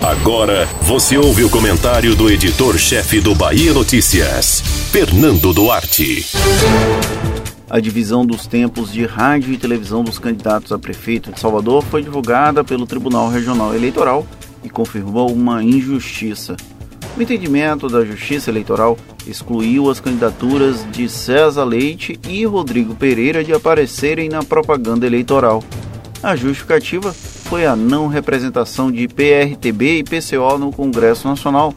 Agora você ouve o comentário do editor-chefe do Bahia Notícias, Fernando Duarte. A divisão dos tempos de rádio e televisão dos candidatos a prefeito de Salvador foi divulgada pelo Tribunal Regional Eleitoral e confirmou uma injustiça. O entendimento da Justiça Eleitoral excluiu as candidaturas de César Leite e Rodrigo Pereira de aparecerem na propaganda eleitoral. A justificativa foi a não representação de PRTB e PCO no Congresso Nacional,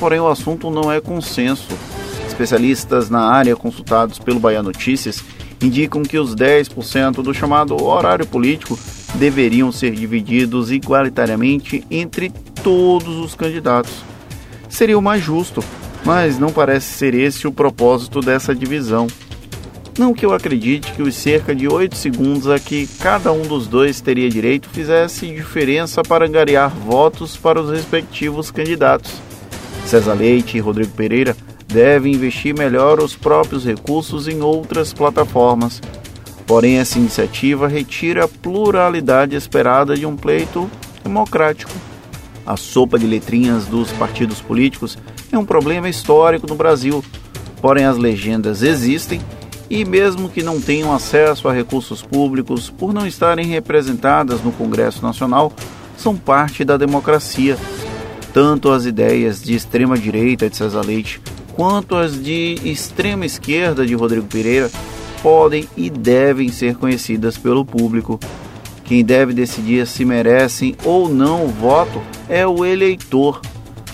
porém o assunto não é consenso. Especialistas na área consultados pelo Bahia Notícias indicam que os 10% do chamado horário político deveriam ser divididos igualitariamente entre todos os candidatos. Seria o mais justo, mas não parece ser esse o propósito dessa divisão. Não que eu acredite que os cerca de 8 segundos a que cada um dos dois teria direito fizesse diferença para angariar votos para os respectivos candidatos. César Leite e Rodrigo Pereira devem investir melhor os próprios recursos em outras plataformas. Porém, essa iniciativa retira a pluralidade esperada de um pleito democrático. A sopa de letrinhas dos partidos políticos é um problema histórico no Brasil, porém as legendas existem e, mesmo que não tenham acesso a recursos públicos por não estarem representadas no Congresso Nacional, são parte da democracia. Tanto as ideias de extrema-direita de César Leite quanto as de extrema esquerda de Rodrigo Pereira podem e devem ser conhecidas pelo público. Quem deve decidir se merecem ou não o voto é o eleitor.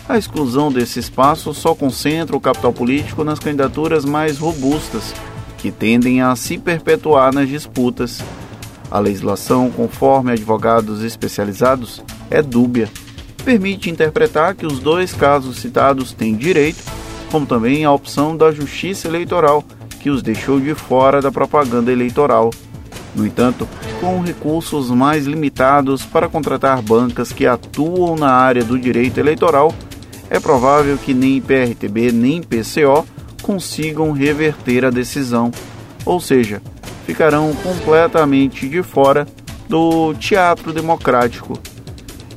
A exclusão desse espaço só concentra o capital político nas candidaturas mais robustas que tendem a se perpetuar nas disputas. A legislação, conforme advogados especializados, é dúbia. Permite interpretar que os dois casos citados têm direito, como também a opção da Justiça Eleitoral, que os deixou de fora da propaganda eleitoral. No entanto, com recursos mais limitados para contratar bancas que atuam na área do direito eleitoral, é provável que nem PRTB nem PCO consigam reverter a decisão, ou seja, ficarão completamente de fora do teatro democrático.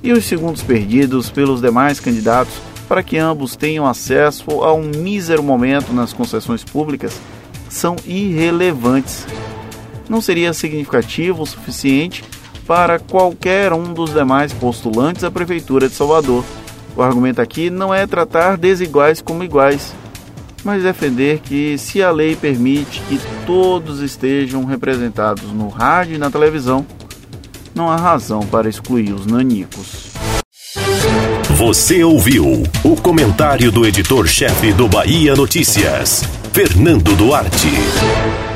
E os segundos perdidos pelos demais candidatos para que ambos tenham acesso a um mísero momento nas concessões públicas são irrelevantes. Não seria significativo o suficiente para qualquer um dos demais postulantes à Prefeitura de Salvador. O argumento aqui não é tratar desiguais como iguais, mas defender que, se a lei permite que todos estejam representados no rádio e na televisão, não há razão para excluir os nanicos. Você ouviu o comentário do editor-chefe do Bahia Notícias, Fernando Duarte.